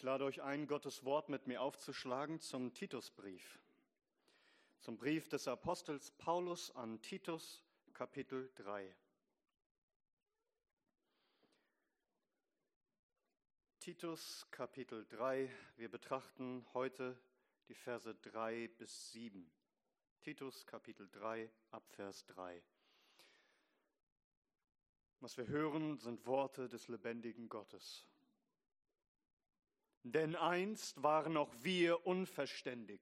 Ich lade euch ein, Gottes Wort mit mir aufzuschlagen zum Titusbrief. Zum Brief des Apostels Paulus an Titus, Kapitel 3. Titus, Kapitel 3. Wir betrachten heute die Verse 3 bis 7. Titus, Kapitel 3, Abvers 3. Was wir hören, sind Worte des lebendigen Gottes. Denn einst waren auch wir unverständig,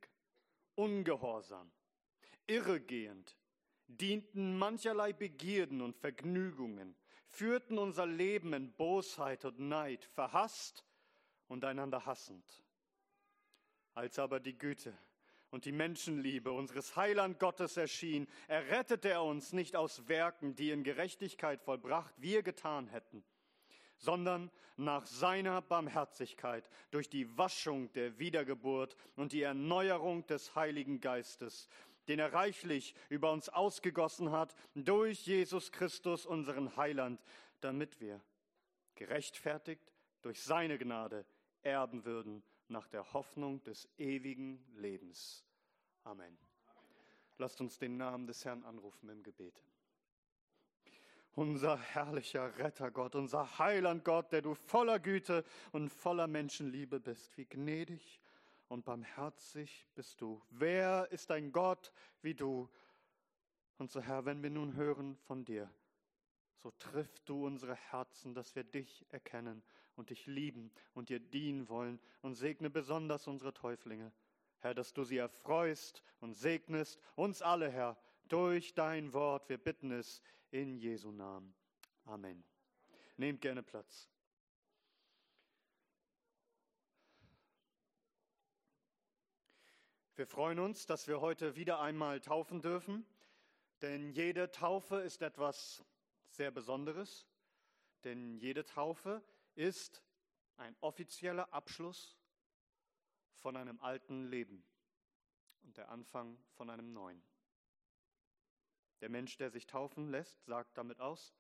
ungehorsam, irregehend, dienten mancherlei Begierden und Vergnügungen, führten unser Leben in Bosheit und Neid, verhasst und einander hassend. Als aber die Güte und die Menschenliebe unseres Heiland Gottes erschien, errettete er uns nicht aus Werken, die in Gerechtigkeit vollbracht wir getan hätten, sondern nach seiner Barmherzigkeit durch die Waschung der Wiedergeburt und die Erneuerung des Heiligen Geistes, den er reichlich über uns ausgegossen hat durch Jesus Christus, unseren Heiland, damit wir, gerechtfertigt durch seine Gnade, erben würden nach der Hoffnung des ewigen Lebens. Amen. Lasst uns den Namen des Herrn anrufen im Gebet. Unser herrlicher Rettergott, unser Heiland Gott, der du voller Güte und voller Menschenliebe bist, wie gnädig und barmherzig bist du. Wer ist ein Gott wie du? Und so Herr, wenn wir nun hören von dir, so triff du unsere Herzen, dass wir dich erkennen und dich lieben und dir dienen wollen und segne besonders unsere Täuflinge. Herr, dass du sie erfreust und segnest uns alle, Herr, durch dein Wort. Wir bitten es in Jesu Namen. Amen. Nehmt gerne Platz. Wir freuen uns, dass wir heute wieder einmal taufen dürfen, denn jede Taufe ist etwas sehr Besonderes, denn jede Taufe ist ein offizieller Abschluss von einem alten Leben und der Anfang von einem neuen. Der Mensch, der sich taufen lässt, sagt damit aus,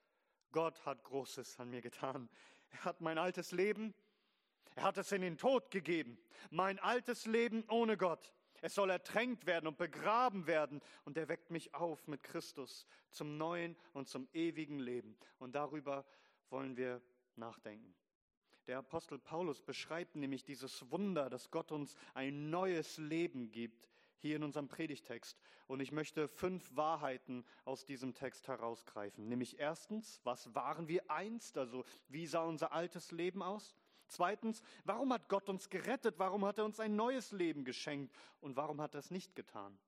Gott hat Großes an mir getan. Er hat mein altes Leben, er hat es in den Tod gegeben. Mein altes Leben ohne Gott. Es soll ertränkt werden und begraben werden und er weckt mich auf mit Christus zum neuen und zum ewigen Leben. Und darüber wollen wir nachdenken. Der Apostel Paulus beschreibt nämlich dieses Wunder, dass Gott uns ein neues Leben gibt, hier in unserem Predigtext. Und ich möchte fünf Wahrheiten aus diesem Text herausgreifen. Nämlich erstens, was waren wir einst? Also wie sah unser altes Leben aus? Zweitens, warum hat Gott uns gerettet? Warum hat er uns ein neues Leben geschenkt? Und warum hat er es nicht getan?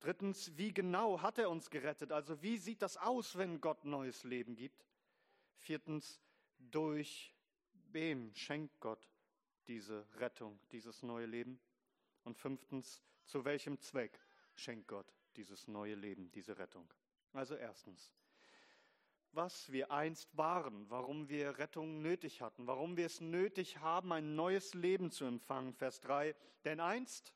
Drittens, wie genau hat er uns gerettet? Also wie sieht das aus, wenn Gott neues Leben gibt? Viertens, durch wem schenkt Gott diese Rettung, dieses neue Leben? Und fünftens, zu welchem Zweck schenkt Gott dieses neue Leben, diese Rettung? Also erstens, was wir einst waren, warum wir Rettung nötig hatten, warum wir es nötig haben, ein neues Leben zu empfangen. Vers 3. Denn einst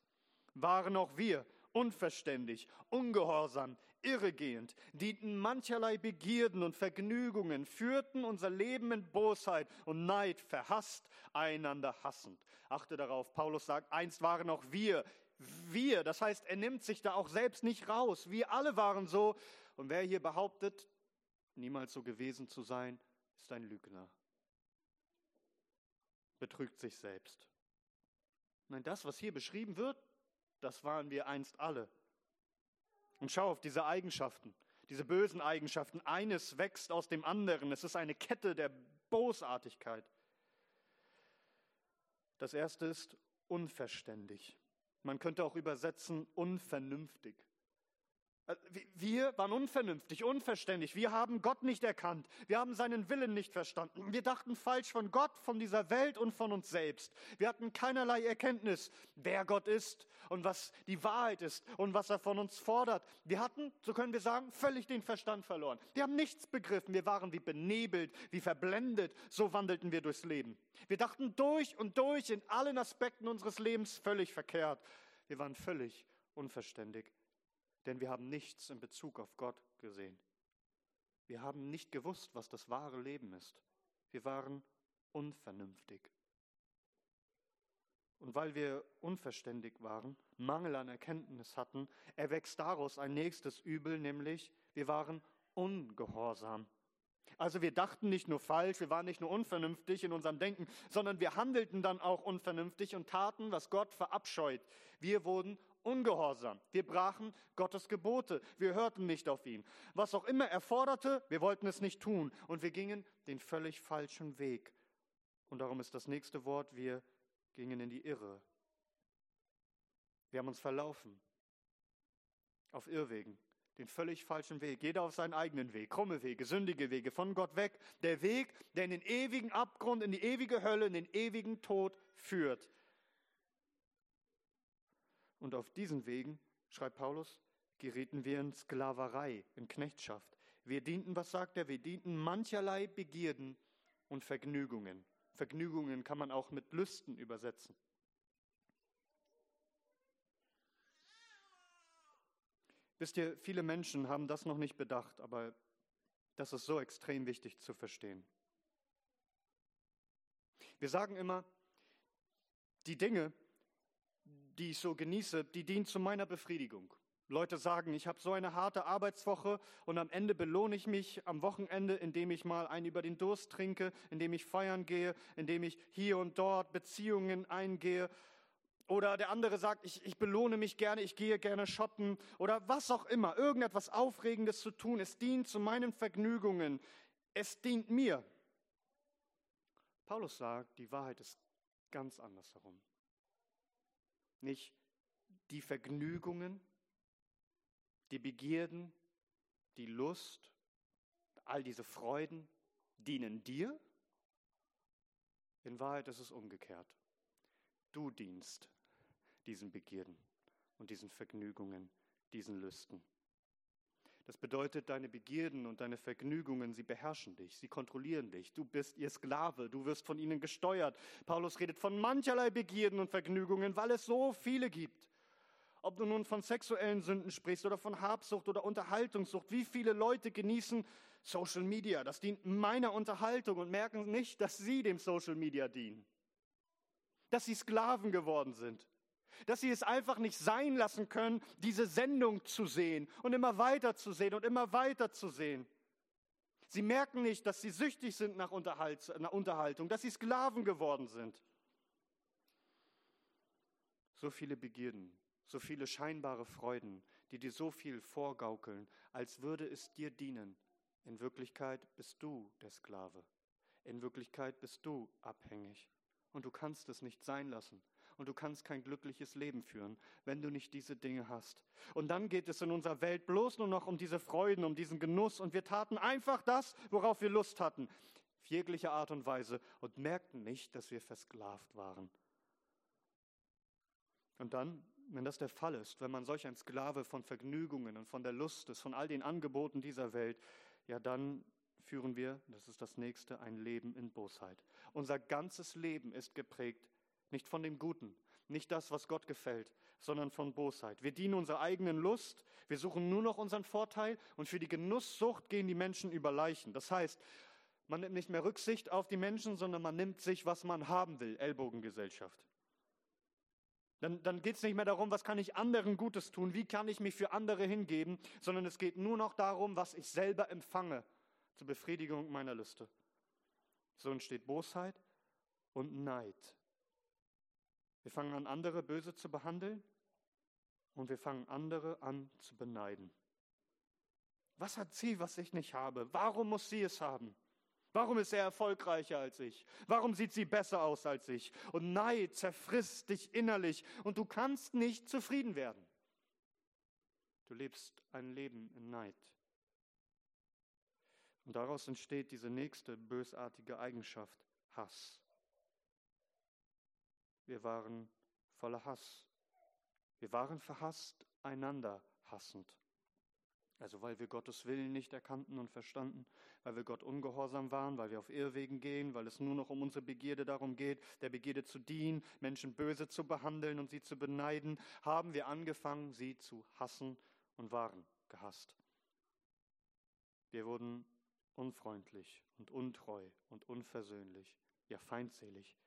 waren auch wir unverständig, ungehorsam, irregehend, dienten mancherlei Begierden und Vergnügungen, führten unser Leben in Bosheit und Neid, verhasst, einander hassend. Achte darauf, Paulus sagt, einst waren auch wir, wir, das heißt, er nimmt sich da auch selbst nicht raus. Wir alle waren so. Und wer hier behauptet, niemals so gewesen zu sein, ist ein Lügner. Betrügt sich selbst. Nein, das, was hier beschrieben wird, das waren wir einst alle. Und schau auf diese Eigenschaften, diese bösen Eigenschaften. Eines wächst aus dem anderen. Es ist eine Kette der Bosartigkeit. Das erste ist unverständig. Man könnte auch übersetzen unvernünftig. Äh, wir waren unvernünftig, unverständlich. Wir haben Gott nicht erkannt. Wir haben seinen Willen nicht verstanden. Wir dachten falsch von Gott, von dieser Welt und von uns selbst. Wir hatten keinerlei Erkenntnis, wer Gott ist und was die Wahrheit ist und was er von uns fordert. Wir hatten, so können wir sagen, völlig den Verstand verloren. Wir haben nichts begriffen. Wir waren wie benebelt, wie verblendet. So wandelten wir durchs Leben. Wir dachten durch und durch in allen Aspekten unseres Lebens völlig verkehrt. Wir waren völlig unverständig denn wir haben nichts in Bezug auf Gott gesehen. Wir haben nicht gewusst, was das wahre Leben ist. Wir waren unvernünftig. und weil wir unverständig waren, Mangel an Erkenntnis hatten, erwächst daraus ein nächstes Übel, nämlich wir waren ungehorsam. Also wir dachten nicht nur falsch, wir waren nicht nur unvernünftig in unserem Denken, sondern wir handelten dann auch unvernünftig und taten, was Gott verabscheut. Wir wurden ungehorsam. Wir brachen Gottes Gebote. Wir hörten nicht auf ihn. Was auch immer er forderte, wir wollten es nicht tun. Und wir gingen den völlig falschen Weg. Und darum ist das nächste Wort, wir gingen in die Irre. Wir haben uns verlaufen. Auf Irrwegen. Den völlig falschen Weg. Jeder auf seinen eigenen Weg. Krumme Wege, sündige Wege, von Gott weg. Der Weg, der in den ewigen Abgrund, in die ewige Hölle, in den ewigen Tod führt. Und auf diesen Wegen, schreibt Paulus, gerieten wir in Sklaverei, in Knechtschaft. Wir dienten, was sagt er? Wir dienten mancherlei Begierden und Vergnügungen. Vergnügungen kann man auch mit Lüsten übersetzen. Wisst ihr, viele Menschen haben das noch nicht bedacht, aber das ist so extrem wichtig zu verstehen. Wir sagen immer, die Dinge, die ich so genieße, die dienen zu meiner Befriedigung. Leute sagen, ich habe so eine harte Arbeitswoche und am Ende belohne ich mich am Wochenende, indem ich mal einen über den Durst trinke, indem ich feiern gehe, indem ich hier und dort Beziehungen eingehe. Oder der andere sagt, ich, ich belohne mich gerne, ich gehe gerne shoppen oder was auch immer, irgendetwas Aufregendes zu tun. Es dient zu meinen Vergnügungen. Es dient mir. Paulus sagt, die Wahrheit ist ganz andersherum. Nicht die Vergnügungen, die Begierden, die Lust, all diese Freuden dienen dir? In Wahrheit ist es umgekehrt. Du dienst diesen Begierden und diesen Vergnügungen, diesen Lüsten. Das bedeutet, deine Begierden und deine Vergnügungen, sie beherrschen dich, sie kontrollieren dich. Du bist ihr Sklave, du wirst von ihnen gesteuert. Paulus redet von mancherlei Begierden und Vergnügungen, weil es so viele gibt. Ob du nun von sexuellen Sünden sprichst oder von Habsucht oder Unterhaltungssucht, wie viele Leute genießen Social Media? Das dient meiner Unterhaltung und merken nicht, dass sie dem Social Media dienen. Dass sie Sklaven geworden sind. Dass sie es einfach nicht sein lassen können, diese Sendung zu sehen und immer weiter zu sehen und immer weiter zu sehen. Sie merken nicht, dass sie süchtig sind nach, Unterhalt, nach Unterhaltung, dass sie Sklaven geworden sind. So viele Begierden, so viele scheinbare Freuden, die dir so viel vorgaukeln, als würde es dir dienen. In Wirklichkeit bist du der Sklave. In Wirklichkeit bist du abhängig. Und du kannst es nicht sein lassen. Und du kannst kein glückliches Leben führen, wenn du nicht diese Dinge hast. Und dann geht es in unserer Welt bloß nur noch um diese Freuden, um diesen Genuss. Und wir taten einfach das, worauf wir Lust hatten. Auf jegliche Art und Weise. Und merkten nicht, dass wir versklavt waren. Und dann wenn das der Fall ist, wenn man solch ein Sklave von Vergnügungen und von der Lust ist, von all den Angeboten dieser Welt, ja dann führen wir, das ist das nächste, ein Leben in Bosheit. Unser ganzes Leben ist geprägt nicht von dem Guten, nicht das, was Gott gefällt, sondern von Bosheit. Wir dienen unserer eigenen Lust, wir suchen nur noch unseren Vorteil und für die Genusssucht gehen die Menschen über Leichen. Das heißt, man nimmt nicht mehr Rücksicht auf die Menschen, sondern man nimmt sich, was man haben will, Ellbogengesellschaft. Dann, dann geht es nicht mehr darum, was kann ich anderen Gutes tun, wie kann ich mich für andere hingeben, sondern es geht nur noch darum, was ich selber empfange zur Befriedigung meiner Lüste. So entsteht Bosheit und Neid. Wir fangen an, andere böse zu behandeln und wir fangen andere an zu beneiden. Was hat sie, was ich nicht habe? Warum muss sie es haben? Warum ist er erfolgreicher als ich? Warum sieht sie besser aus als ich? Und Neid zerfrisst dich innerlich und du kannst nicht zufrieden werden. Du lebst ein Leben in Neid. Und daraus entsteht diese nächste bösartige Eigenschaft, Hass. Wir waren voller Hass. Wir waren verhasst, einander hassend. Also weil wir Gottes Willen nicht erkannten und verstanden, weil wir Gott ungehorsam waren, weil wir auf Irrwegen gehen, weil es nur noch um unsere Begierde darum geht, der Begierde zu dienen, Menschen böse zu behandeln und sie zu beneiden, haben wir angefangen, sie zu hassen und waren gehasst. Wir wurden unfreundlich und untreu und unversöhnlich, ja feindselig.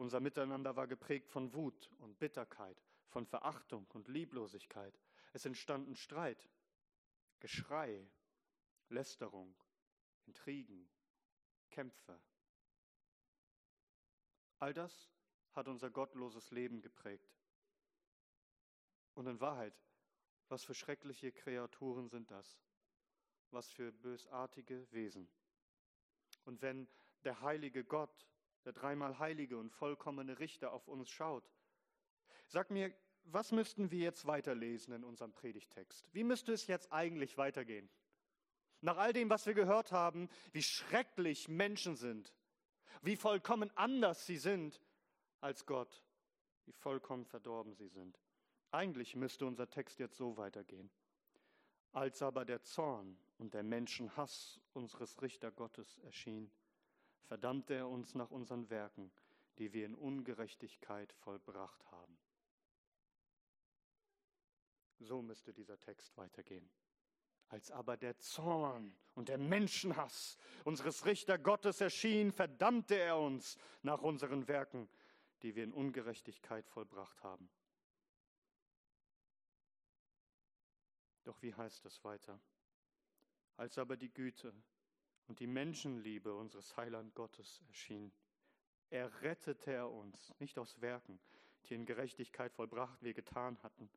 Unser Miteinander war geprägt von Wut und Bitterkeit, von Verachtung und Lieblosigkeit. Es entstanden Streit, Geschrei, Lästerung, Intrigen, Kämpfe. All das hat unser gottloses Leben geprägt. Und in Wahrheit, was für schreckliche Kreaturen sind das? Was für bösartige Wesen. Und wenn der heilige Gott, der dreimal heilige und vollkommene Richter auf uns schaut, sag mir, was müssten wir jetzt weiterlesen in unserem Predigtext? Wie müsste es jetzt eigentlich weitergehen? Nach all dem, was wir gehört haben, wie schrecklich Menschen sind, wie vollkommen anders sie sind als Gott, wie vollkommen verdorben sie sind. Eigentlich müsste unser Text jetzt so weitergehen. Als aber der Zorn und der Menschenhass unseres Richtergottes erschien, verdammte er uns nach unseren Werken, die wir in Ungerechtigkeit vollbracht haben. So müsste dieser Text weitergehen. Als aber der Zorn und der Menschenhass unseres Richtergottes erschien, verdammte er uns nach unseren Werken, die wir in Ungerechtigkeit vollbracht haben. Doch wie heißt es weiter? Als aber die Güte und die Menschenliebe unseres Heiland Gottes erschien, errettete er uns, nicht aus Werken, die in Gerechtigkeit vollbracht wir getan hatten,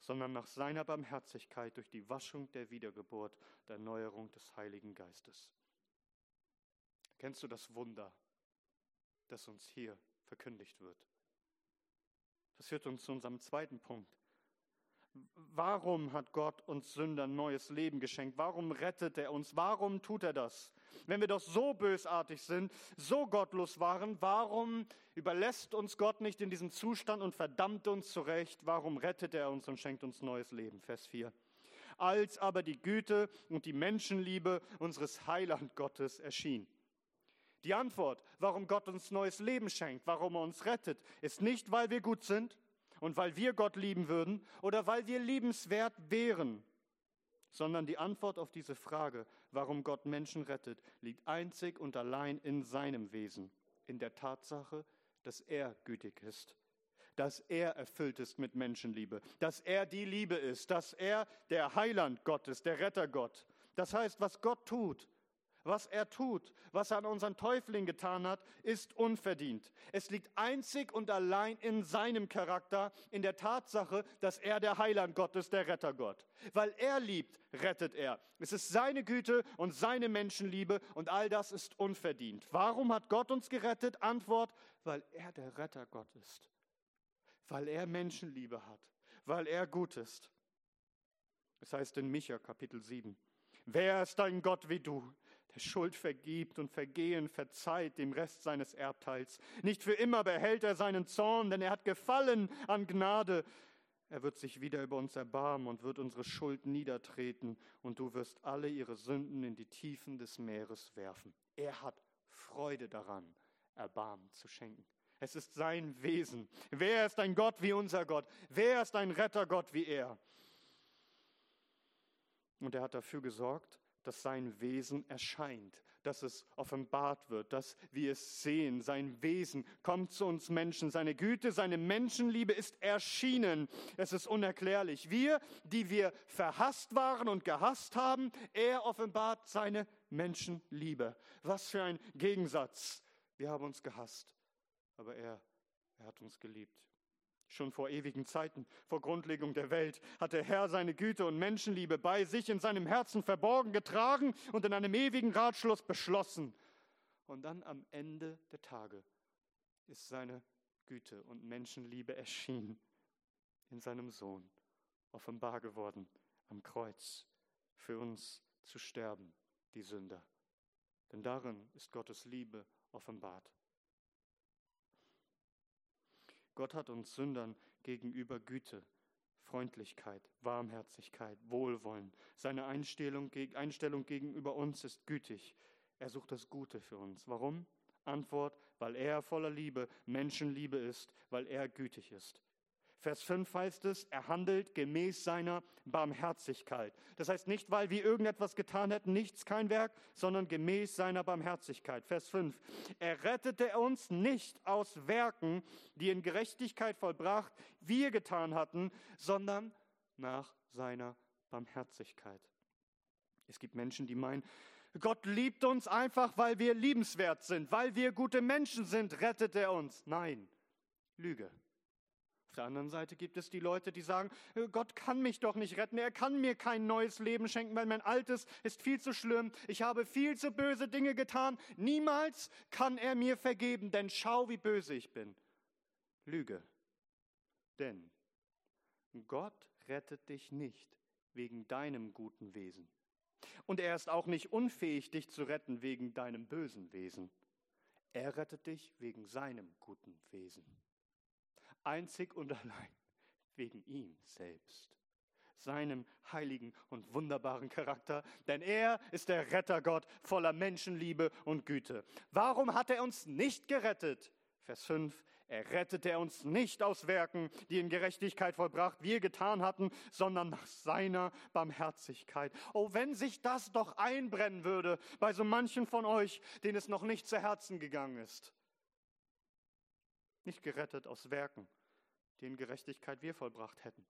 sondern nach seiner Barmherzigkeit durch die Waschung der Wiedergeburt, der Erneuerung des Heiligen Geistes. Kennst du das Wunder, das uns hier verkündigt wird? Das führt uns zu unserem zweiten Punkt. Warum hat Gott uns Sündern neues Leben geschenkt? Warum rettet er uns? Warum tut er das? Wenn wir doch so bösartig sind, so gottlos waren, warum überlässt uns Gott nicht in diesem Zustand und verdammt uns zurecht? Warum rettet er uns und schenkt uns neues Leben? Vers 4. Als aber die Güte und die Menschenliebe unseres Heiland Gottes erschien. Die Antwort, warum Gott uns neues Leben schenkt, warum er uns rettet, ist nicht, weil wir gut sind, und weil wir Gott lieben würden oder weil wir liebenswert wären, sondern die Antwort auf diese Frage, warum Gott Menschen rettet, liegt einzig und allein in seinem Wesen, in der Tatsache, dass er gütig ist, dass er erfüllt ist mit Menschenliebe, dass er die Liebe ist, dass er der Heiland Gott ist, der Rettergott. Das heißt, was Gott tut, was er tut, was er an unseren Täufling getan hat, ist unverdient. Es liegt einzig und allein in seinem Charakter, in der Tatsache, dass er der Heiland Gott ist, der Rettergott. Weil er liebt, rettet er. Es ist seine Güte und seine Menschenliebe und all das ist unverdient. Warum hat Gott uns gerettet? Antwort, weil er der Rettergott ist. Weil er Menschenliebe hat. Weil er gut ist. Es heißt in Micha Kapitel 7. Wer ist ein Gott wie du, der Schuld vergibt und Vergehen verzeiht dem Rest seines Erbteils. Nicht für immer behält er seinen Zorn, denn er hat gefallen an Gnade. Er wird sich wieder über uns erbarmen und wird unsere Schuld niedertreten, und du wirst alle ihre Sünden in die Tiefen des Meeres werfen. Er hat Freude daran, Erbarmen zu schenken. Es ist sein Wesen. Wer ist ein Gott wie unser Gott? Wer ist ein Rettergott wie er? Und er hat dafür gesorgt, dass sein Wesen erscheint, dass es offenbart wird, dass wir es sehen. Sein Wesen kommt zu uns Menschen. Seine Güte, seine Menschenliebe ist erschienen. Es ist unerklärlich. Wir, die wir verhasst waren und gehasst haben, er offenbart seine Menschenliebe. Was für ein Gegensatz. Wir haben uns gehasst, aber er, er hat uns geliebt. Schon vor ewigen Zeiten, vor Grundlegung der Welt, hat der Herr seine Güte und Menschenliebe bei sich in seinem Herzen verborgen getragen und in einem ewigen Ratschluss beschlossen. Und dann am Ende der Tage ist seine Güte und Menschenliebe erschienen in seinem Sohn, offenbar geworden am Kreuz, für uns zu sterben, die Sünder. Denn darin ist Gottes Liebe offenbart. Gott hat uns Sündern gegenüber Güte, Freundlichkeit, Warmherzigkeit, Wohlwollen. Seine Einstellung, Einstellung gegenüber uns ist gütig. Er sucht das Gute für uns. Warum? Antwort, weil er voller Liebe, Menschenliebe ist, weil er gütig ist. Vers 5 heißt es, er handelt gemäß seiner Barmherzigkeit. Das heißt nicht, weil wir irgendetwas getan hätten, nichts, kein Werk, sondern gemäß seiner Barmherzigkeit. Vers 5. Er rettete uns nicht aus Werken, die in Gerechtigkeit vollbracht wir getan hatten, sondern nach seiner Barmherzigkeit. Es gibt Menschen, die meinen, Gott liebt uns einfach, weil wir liebenswert sind, weil wir gute Menschen sind, rettet er uns. Nein, Lüge. Auf der anderen Seite gibt es die Leute, die sagen, äh, Gott kann mich doch nicht retten, er kann mir kein neues Leben schenken, weil mein altes ist viel zu schlimm, ich habe viel zu böse Dinge getan, niemals kann er mir vergeben, denn schau, wie böse ich bin. Lüge. Denn Gott rettet dich nicht wegen deinem guten Wesen. Und er ist auch nicht unfähig, dich zu retten wegen deinem bösen Wesen. Er rettet dich wegen seinem guten Wesen einzig und allein wegen ihm selbst, seinem heiligen und wunderbaren Charakter, denn er ist der Rettergott voller Menschenliebe und Güte. Warum hat er uns nicht gerettet? Vers 5. Er rettete uns nicht aus Werken, die in Gerechtigkeit vollbracht wir getan hatten, sondern nach seiner Barmherzigkeit. Oh, wenn sich das doch einbrennen würde bei so manchen von euch, denen es noch nicht zu Herzen gegangen ist. Nicht gerettet aus Werken, die in Gerechtigkeit wir vollbracht hätten.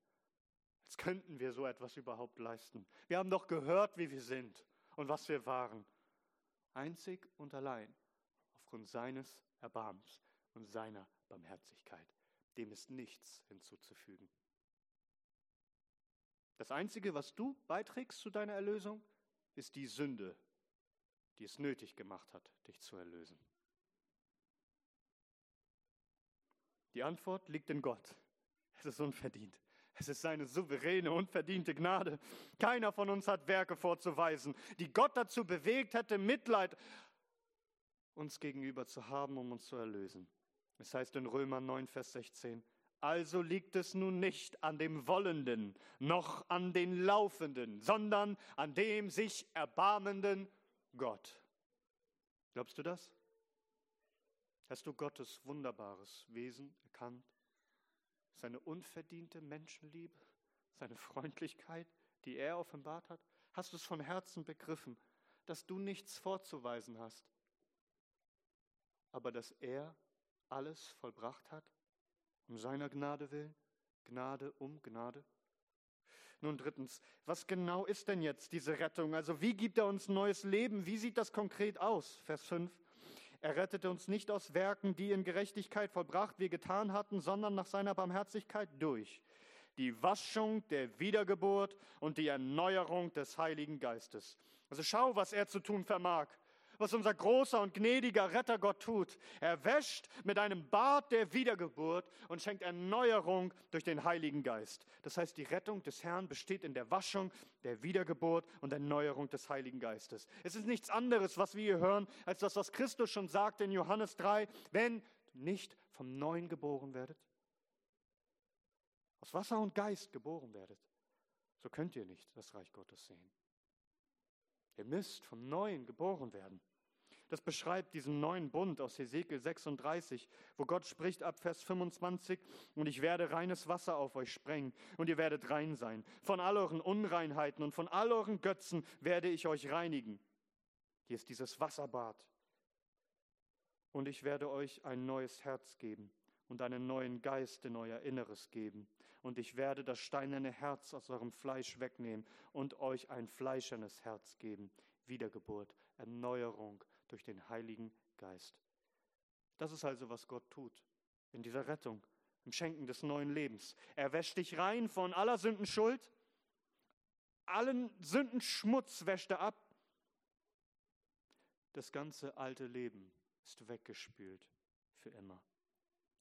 Als könnten wir so etwas überhaupt leisten. Wir haben doch gehört, wie wir sind und was wir waren. Einzig und allein aufgrund seines Erbarmens und seiner Barmherzigkeit. Dem ist nichts hinzuzufügen. Das Einzige, was du beiträgst zu deiner Erlösung, ist die Sünde, die es nötig gemacht hat, dich zu erlösen. Die Antwort liegt in Gott. Es ist unverdient. Es ist seine souveräne, unverdiente Gnade. Keiner von uns hat Werke vorzuweisen, die Gott dazu bewegt hätte, Mitleid uns gegenüber zu haben, um uns zu erlösen. Es heißt in Römer 9, Vers 16, also liegt es nun nicht an dem Wollenden, noch an den Laufenden, sondern an dem sich erbarmenden Gott. Glaubst du das? Hast du Gottes wunderbares Wesen erkannt? Seine unverdiente Menschenliebe, seine Freundlichkeit, die er offenbart hat? Hast du es von Herzen begriffen, dass du nichts vorzuweisen hast, aber dass er alles vollbracht hat, um seiner Gnade willen, Gnade um Gnade? Nun drittens, was genau ist denn jetzt diese Rettung? Also wie gibt er uns neues Leben? Wie sieht das konkret aus? Vers 5. Er rettete uns nicht aus Werken, die in Gerechtigkeit vollbracht wir getan hatten, sondern nach seiner Barmherzigkeit durch die Waschung der Wiedergeburt und die Erneuerung des Heiligen Geistes. Also schau, was er zu tun vermag was unser großer und gnädiger Retter Gott tut. Er wäscht mit einem Bad der Wiedergeburt und schenkt Erneuerung durch den Heiligen Geist. Das heißt, die Rettung des Herrn besteht in der Waschung, der Wiedergeburt und Erneuerung des Heiligen Geistes. Es ist nichts anderes, was wir hier hören, als das, was Christus schon sagt in Johannes 3, wenn nicht vom Neuen geboren werdet, aus Wasser und Geist geboren werdet, so könnt ihr nicht das Reich Gottes sehen. Ihr müsst vom Neuen geboren werden. Das beschreibt diesen neuen Bund aus Hesekiel 36, wo Gott spricht ab Vers 25, und ich werde reines Wasser auf euch sprengen, und ihr werdet rein sein. Von all euren Unreinheiten und von all euren Götzen werde ich euch reinigen. Hier ist dieses Wasserbad. Und ich werde euch ein neues Herz geben und einen neuen Geist in euer Inneres geben. Und ich werde das steinerne Herz aus eurem Fleisch wegnehmen und euch ein fleischernes Herz geben. Wiedergeburt, Erneuerung durch den Heiligen Geist. Das ist also, was Gott tut in dieser Rettung, im Schenken des neuen Lebens. Er wäscht dich rein von aller Sündenschuld, allen Sündenschmutz wäscht er ab. Das ganze alte Leben ist weggespült für immer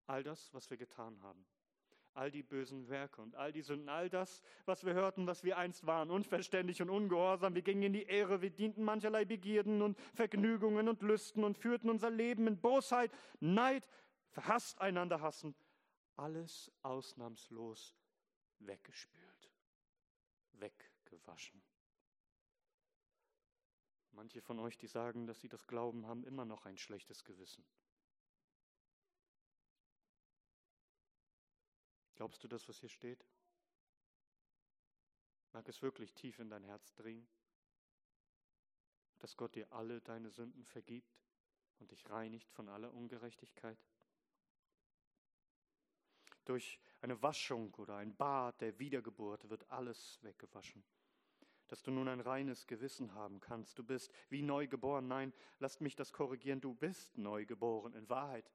all das, was wir getan haben. All die bösen Werke und all die Sünden, all das, was wir hörten, was wir einst waren, unverständig und ungehorsam. Wir gingen in die Ehre, wir dienten mancherlei Begierden und Vergnügungen und Lüsten und führten unser Leben in Bosheit, Neid, verhasst einander hassen. Alles ausnahmslos weggespült, weggewaschen. Manche von euch, die sagen, dass sie das glauben, haben immer noch ein schlechtes Gewissen. Glaubst du das, was hier steht? Mag es wirklich tief in dein Herz dringen, dass Gott dir alle deine Sünden vergibt und dich reinigt von aller Ungerechtigkeit? Durch eine Waschung oder ein Bad der Wiedergeburt wird alles weggewaschen. Dass du nun ein reines Gewissen haben kannst. Du bist wie neu geboren. Nein, lasst mich das korrigieren. Du bist neu geboren in Wahrheit.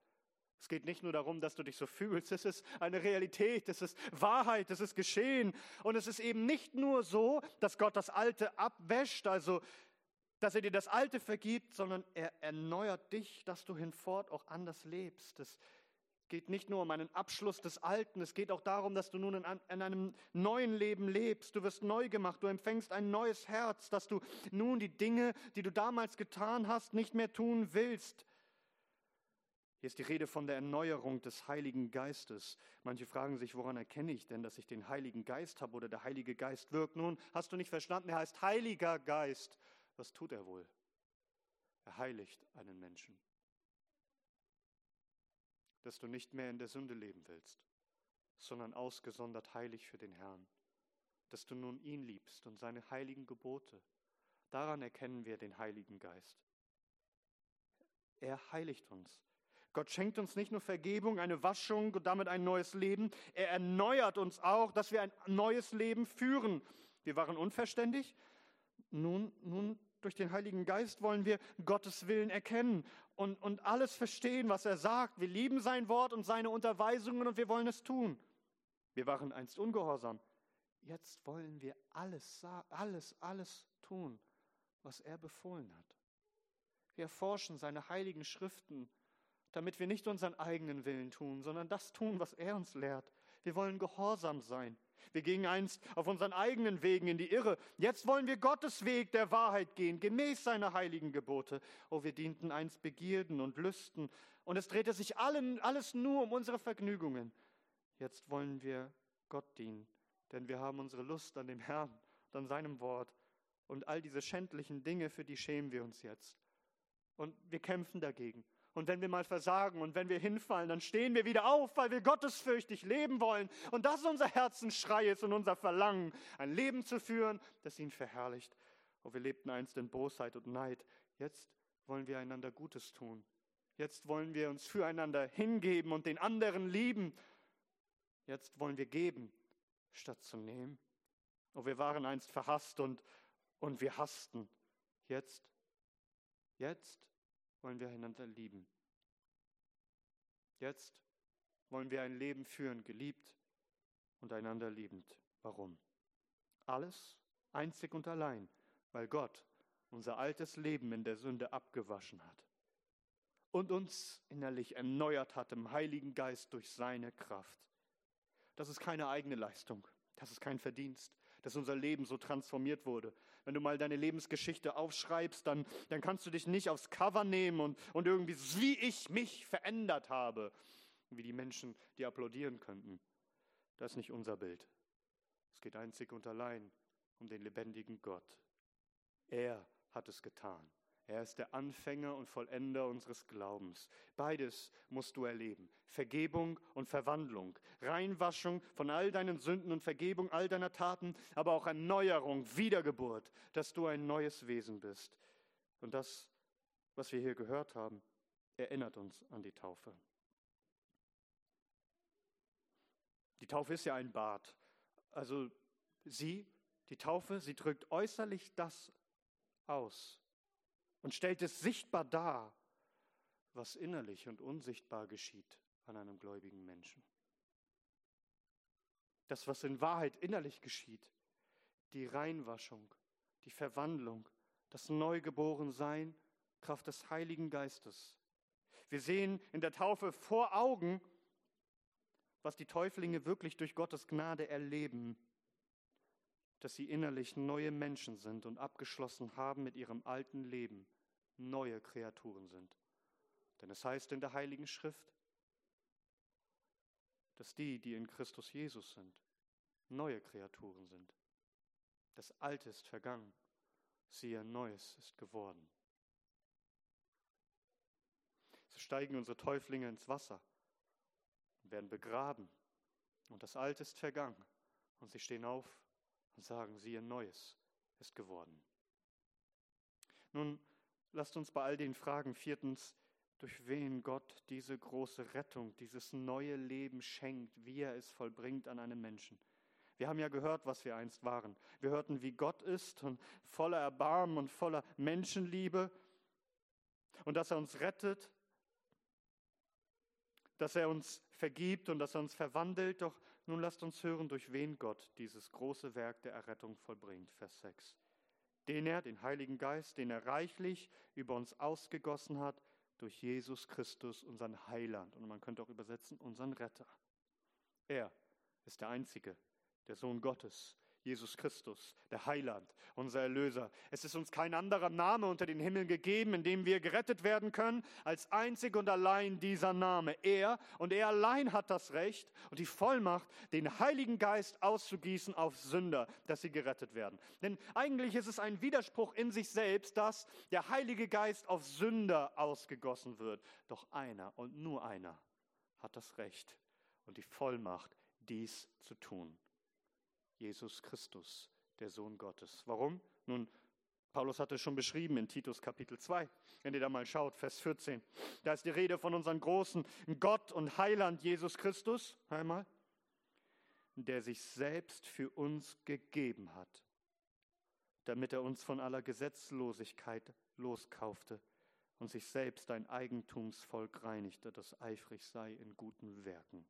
Es geht nicht nur darum, dass du dich so fühlst. Es ist eine Realität. Es ist Wahrheit. Es ist geschehen. Und es ist eben nicht nur so, dass Gott das Alte abwäscht, also dass er dir das Alte vergibt, sondern er erneuert dich, dass du hinfort auch anders lebst. Es geht nicht nur um einen Abschluss des Alten, es geht auch darum, dass du nun in, in, einem neuen Leben lebst. Du wirst neu gemacht, du empfängst ein neues Herz, dass du nun die Dinge, die du damals getan hast, nicht mehr tun willst. Hier ist die Rede von der Erneuerung des Heiligen Geistes. Manche fragen sich, woran erkenne ich denn, dass ich den Heiligen Geist habe oder der Heilige Geist wirkt? Nun, hast du nicht verstanden, er heißt Heiliger Geist. Was tut er wohl? Er heiligt einen Menschen dass du nicht mehr in der Sünde leben willst, sondern ausgesondert heilig für den Herrn, dass du nun ihn liebst und seine heiligen Gebote. Daran erkennen wir den Heiligen Geist. Er heiligt uns. Gott schenkt uns nicht nur Vergebung, eine Waschung und damit ein neues Leben, er erneuert uns auch, dass wir ein neues Leben führen. Wir waren unverständig, nun, nun durch den Heiligen Geist wollen wir Gottes Willen erkennen und, und alles verstehen, was er sagt. Wir lieben sein Wort und seine Unterweisungen und wir wollen es tun. Wir waren einst ungehorsam. Jetzt wollen wir alles, alles, alles tun, was er befohlen hat. Wir erforschen seine heiligen Schriften, damit wir nicht unseren eigenen Willen tun, sondern das tun, was er uns lehrt. Wir wollen gehorsam sein. Wir gingen einst auf unseren eigenen Wegen in die Irre. Jetzt wollen wir Gottes Weg der Wahrheit gehen, gemäß seiner heiligen Gebote. Oh, wir dienten einst Begierden und Lüsten, und es drehte sich allen, alles nur um unsere Vergnügungen. Jetzt wollen wir Gott dienen, denn wir haben unsere Lust an dem Herrn und an seinem Wort. Und all diese schändlichen Dinge, für die schämen wir uns jetzt. Und wir kämpfen dagegen. Und wenn wir mal versagen und wenn wir hinfallen, dann stehen wir wieder auf, weil wir gottesfürchtig leben wollen. Und das ist unser Herzensschrei ist und unser Verlangen, ein Leben zu führen, das ihn verherrlicht. Oh, wir lebten einst in Bosheit und Neid. Jetzt wollen wir einander Gutes tun. Jetzt wollen wir uns füreinander hingeben und den anderen lieben. Jetzt wollen wir geben, statt zu nehmen. Oh, wir waren einst verhasst und, und wir hassten. Jetzt, jetzt wollen wir einander lieben. Jetzt wollen wir ein Leben führen, geliebt und einander liebend. Warum? Alles einzig und allein, weil Gott unser altes Leben in der Sünde abgewaschen hat und uns innerlich erneuert hat im Heiligen Geist durch seine Kraft. Das ist keine eigene Leistung, das ist kein Verdienst, dass unser Leben so transformiert wurde. Wenn du mal deine Lebensgeschichte aufschreibst, dann, dann kannst du dich nicht aufs Cover nehmen und, und irgendwie, wie ich mich verändert habe, wie die Menschen, die applaudieren könnten. Das ist nicht unser Bild. Es geht einzig und allein um den lebendigen Gott. Er hat es getan. Er ist der Anfänger und Vollender unseres Glaubens. Beides musst du erleben. Vergebung und Verwandlung. Reinwaschung von all deinen Sünden und Vergebung all deiner Taten, aber auch Erneuerung, Wiedergeburt, dass du ein neues Wesen bist. Und das, was wir hier gehört haben, erinnert uns an die Taufe. Die Taufe ist ja ein Bad. Also sie, die Taufe, sie drückt äußerlich das aus, und stellt es sichtbar dar, was innerlich und unsichtbar geschieht an einem gläubigen Menschen. Das, was in Wahrheit innerlich geschieht, die Reinwaschung, die Verwandlung, das Neugeborensein, Kraft des Heiligen Geistes. Wir sehen in der Taufe vor Augen, was die Täuflinge wirklich durch Gottes Gnade erleben dass sie innerlich neue Menschen sind und abgeschlossen haben mit ihrem alten Leben, neue Kreaturen sind. Denn es heißt in der Heiligen Schrift, dass die, die in Christus Jesus sind, neue Kreaturen sind. Das Alte ist vergangen, siehe, Neues ist geworden. So steigen unsere Täuflinge ins Wasser werden begraben Und das Alte ist vergangen. Und sie stehen auf und sagen, siehe, Neues ist geworden. Nun, lasst uns bei all den Fragen viertens, durch wen Gott diese große Rettung, dieses neue Leben schenkt, wie er es vollbringt an einem Menschen. Wir haben ja gehört, was wir einst waren. Wir hörten, wie Gott ist und voller Erbarmen und voller Menschenliebe und dass er uns rettet, dass er uns vergibt und dass er uns verwandelt. Doch nun lasst uns hören, durch wen Gott dieses große Werk der Errettung vollbringt. Vers 6. Den er, den Heiligen Geist, den er reichlich über uns ausgegossen hat, durch Jesus Christus, unseren Heiland. Und man könnte auch übersetzen, unseren Retter. Er ist der Einzige, der Sohn Gottes, Jesus Christus, der Heiland, unser Erlöser. Es ist uns kein anderer Name unter den Himmeln gegeben, in dem wir gerettet werden können, als einzig und allein dieser Name. Er und er allein hat das Recht und die Vollmacht, den Heiligen Geist auszugießen auf Sünder, dass sie gerettet werden. Denn eigentlich ist es ein Widerspruch in sich selbst, dass der Heilige Geist auf Sünder ausgegossen wird. Doch einer und nur einer hat das Recht und die Vollmacht, dies zu tun. Jesus Christus, der Sohn Gottes. Warum? Nun, Paulus hat es schon beschrieben in Titus Kapitel 2. Wenn ihr da mal schaut, Vers 14. Da ist die Rede von unserem großen Gott und Heiland Jesus Christus, einmal, der sich selbst für uns gegeben hat, damit er uns von aller Gesetzlosigkeit loskaufte und sich selbst ein Eigentumsvolk reinigte, das eifrig sei in guten Werken.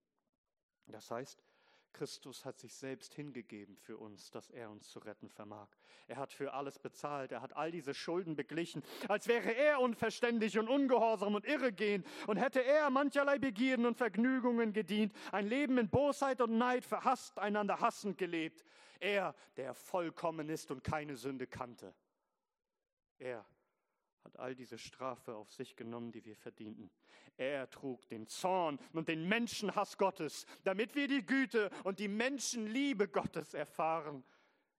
Das heißt, Christus hat sich selbst hingegeben für uns, dass er uns zu retten vermag. Er hat für alles bezahlt, er hat all diese Schulden beglichen, als wäre er unverständig und ungehorsam und irregehend und hätte er mancherlei Begierden und Vergnügungen gedient, ein Leben in Bosheit und Neid, verhasst, einander hassend gelebt. Er, der vollkommen ist und keine Sünde kannte. Er, hat all diese Strafe auf sich genommen, die wir verdienten. Er trug den Zorn und den Menschenhass Gottes, damit wir die Güte und die Menschenliebe Gottes erfahren.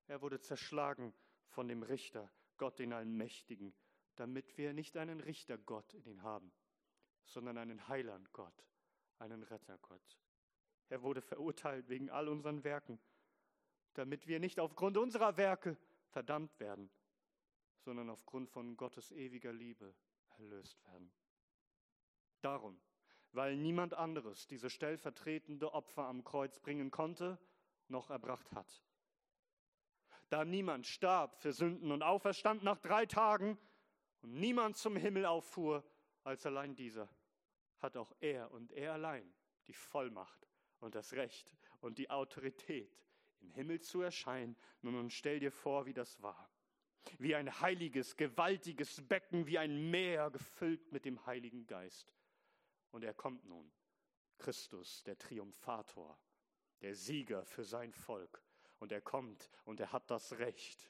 Er wurde zerschlagen von dem Richter, Gott den Allmächtigen, damit wir nicht einen Richtergott in ihn haben, sondern einen Heilandgott, einen Rettergott. Er wurde verurteilt wegen all unseren Werken, damit wir nicht aufgrund unserer Werke verdammt werden, sondern aufgrund von Gottes ewiger Liebe erlöst werden. Darum, weil niemand anderes diese stellvertretende Opfer am Kreuz bringen konnte, noch erbracht hat. Da niemand starb für Sünden und auferstand nach drei Tagen und niemand zum Himmel auffuhr als allein dieser, hat auch er und er allein die Vollmacht und das Recht und die Autorität, im Himmel zu erscheinen. Nun stell dir vor, wie das war wie ein heiliges, gewaltiges Becken, wie ein Meer gefüllt mit dem Heiligen Geist. Und er kommt nun, Christus, der Triumphator, der Sieger für sein Volk. Und er kommt und er hat das Recht,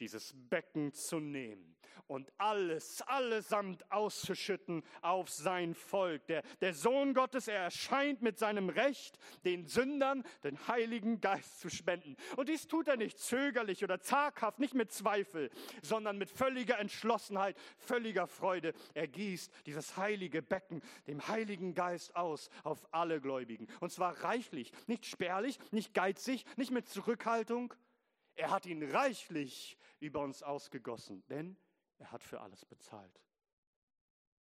dieses Becken zu nehmen und alles, allesamt auszuschütten auf sein Volk. Der, der Sohn Gottes, er erscheint mit seinem Recht, den Sündern den Heiligen Geist zu spenden. Und dies tut er nicht zögerlich oder zaghaft, nicht mit Zweifel, sondern mit völliger Entschlossenheit, völliger Freude. Er gießt dieses heilige Becken, dem Heiligen Geist aus auf alle Gläubigen. Und zwar reichlich, nicht spärlich, nicht geizig, nicht mit Zurückhaltung, er hat ihn reichlich über uns ausgegossen, denn er hat für alles bezahlt.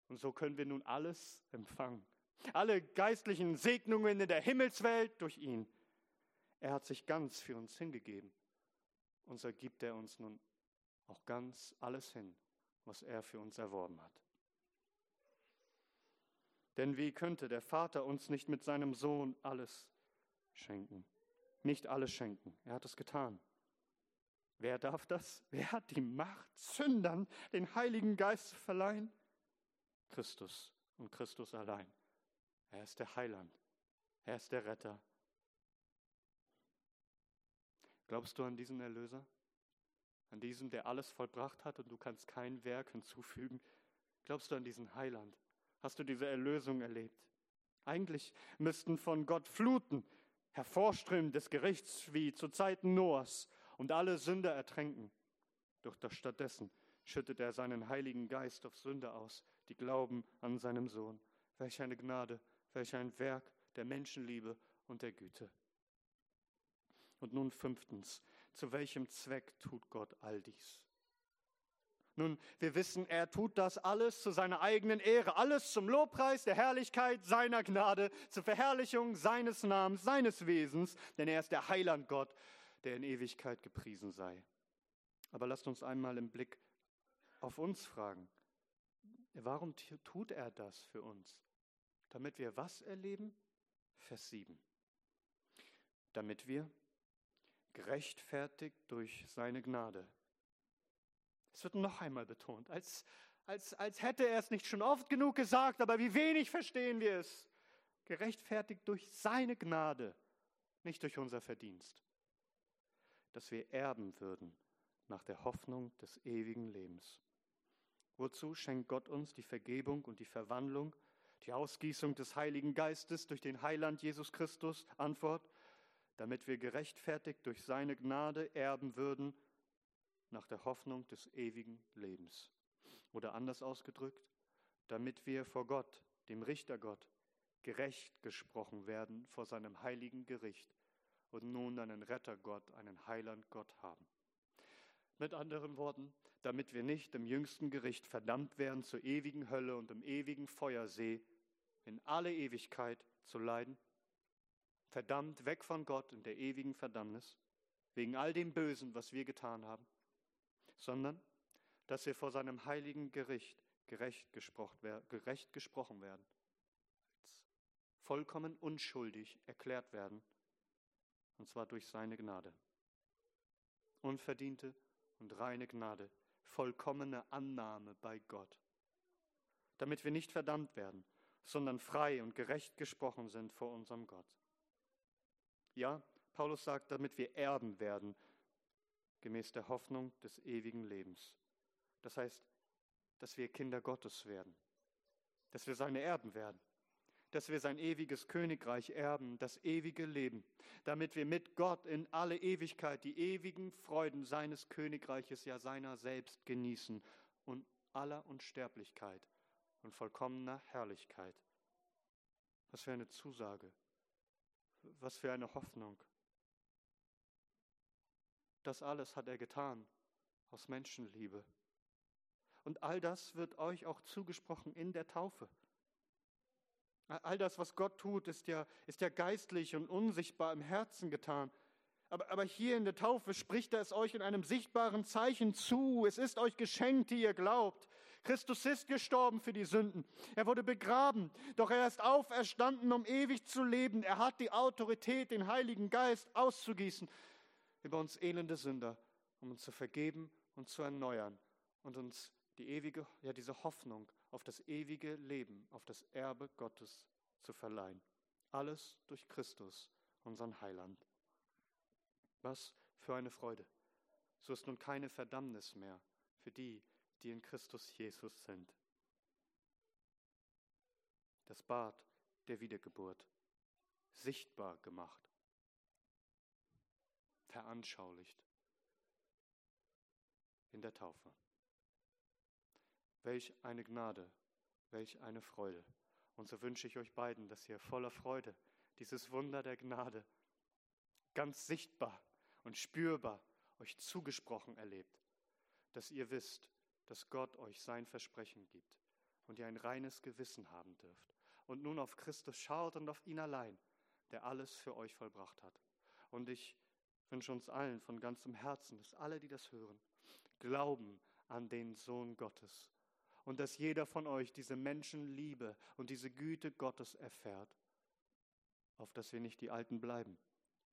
Und so können wir nun alles empfangen. Alle geistlichen Segnungen in der Himmelswelt durch ihn. Er hat sich ganz für uns hingegeben. Und so gibt er uns nun auch ganz alles hin, was er für uns erworben hat. Denn wie könnte der Vater uns nicht mit seinem Sohn alles schenken? Nicht alles schenken. Er hat es getan. Wer darf das? Wer hat die Macht, Sündern den Heiligen Geist zu verleihen? Christus und Christus allein. Er ist der Heiland. Er ist der Retter. Glaubst du an diesen Erlöser? An diesen, der alles vollbracht hat und du kannst kein Werk hinzufügen? Glaubst du an diesen Heiland? Hast du diese Erlösung erlebt? Eigentlich müssten von Gott Fluten hervorströmen des Gerichts wie zu Zeiten Noahs und alle Sünder ertränken. Doch stattdessen schüttet er seinen Heiligen Geist auf Sünder aus, die glauben an seinem Sohn. Welch eine Gnade, welch ein Werk der Menschenliebe und der Güte. Und nun fünftens, zu welchem Zweck tut Gott all dies? Nun, wir wissen, er tut das alles zu seiner eigenen Ehre, alles zum Lobpreis der Herrlichkeit seiner Gnade, zur Verherrlichung seines Namens, seines Wesens, denn er ist der Heiland Gott, der in Ewigkeit gepriesen sei. Aber lasst uns einmal im Blick auf uns fragen. Warum tut er das für uns? Damit wir was erleben? Vers 7. Damit wir gerechtfertigt durch seine Gnade es wird noch einmal betont, als, als, als hätte er es nicht schon oft genug gesagt, aber wie wenig verstehen wir es. Gerechtfertigt durch seine Gnade, nicht durch unser Verdienst. Dass wir erben würden nach der Hoffnung des ewigen Lebens. Wozu schenkt Gott uns die Vergebung und die Verwandlung, die Ausgießung des Heiligen Geistes durch den Heiland Jesus Christus? Antwort, damit wir gerechtfertigt durch seine Gnade erben würden nach der Hoffnung des ewigen Lebens. Oder anders ausgedrückt, damit wir vor Gott, dem Richtergott, gerecht gesprochen werden vor seinem heiligen Gericht und nun einen Rettergott, einen Heilandgott haben. Mit anderen Worten, damit wir nicht im jüngsten Gericht verdammt werden zur ewigen Hölle und im ewigen Feuersee in alle Ewigkeit zu leiden, verdammt weg von Gott in der ewigen Verdammnis, wegen all dem Bösen, was wir getan haben, sondern dass wir vor seinem heiligen Gericht gerecht gesprochen, werden, als vollkommen unschuldig erklärt werden, und zwar durch seine Gnade. Unverdiente und reine Gnade, vollkommene Annahme bei Gott, damit wir nicht verdammt werden, sondern frei und gerecht gesprochen sind vor unserem Gott. Ja, Paulus sagt, damit wir Erben werden gemäß der Hoffnung des ewigen Lebens. Das heißt, dass wir Kinder Gottes werden, dass wir seine Erben werden, dass wir sein ewiges Königreich erben, das ewige Leben, damit wir mit Gott in alle Ewigkeit die ewigen Freuden seines Königreiches, ja seiner selbst genießen und aller Unsterblichkeit und vollkommener Herrlichkeit. Was für eine Zusage, was für eine Hoffnung. Das alles hat er getan aus Menschenliebe. Und all das wird euch auch zugesprochen in der Taufe. All das, was Gott tut, ist ja, ist ja geistlich und unsichtbar im Herzen getan. Aber, aber hier in der Taufe spricht er es euch in einem sichtbaren Zeichen zu. Es ist euch geschenkt, die ihr glaubt. Christus ist gestorben für die Sünden. Er wurde begraben, doch er ist auferstanden, um ewig zu leben. Er hat die Autorität, den Heiligen Geist auszugießen über uns elende Sünder, um uns zu vergeben und zu erneuern und uns die ewige, ja, diese Hoffnung auf das ewige Leben, auf das Erbe Gottes zu verleihen. Alles durch Christus, unseren Heiland. Was für eine Freude. So ist nun keine Verdammnis mehr für die, die in Christus Jesus sind. Das Bad der Wiedergeburt, sichtbar gemacht veranschaulicht in der Taufe. Welch eine Gnade, welch eine Freude. Und so wünsche ich euch beiden, dass ihr voller Freude dieses Wunder der Gnade ganz sichtbar und spürbar euch zugesprochen erlebt, dass ihr wisst, dass Gott euch sein Versprechen gibt und ihr ein reines Gewissen haben dürft und nun auf Christus schaut und auf ihn allein, der alles für euch vollbracht hat. Und ich wünsche uns allen von ganzem Herzen, dass alle, die das hören, glauben an den Sohn Gottes und dass jeder von euch diese Menschenliebe und diese Güte Gottes erfährt, auf dass wir nicht die Alten bleiben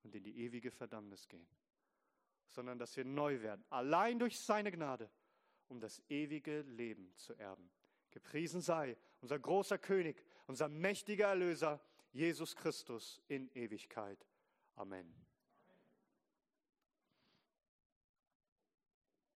und in die ewige Verdammnis gehen, sondern dass wir neu werden, allein durch seine Gnade, um das ewige Leben zu erben. Gepriesen sei unser großer König, unser mächtiger Erlöser, Jesus Christus in Ewigkeit. Amen.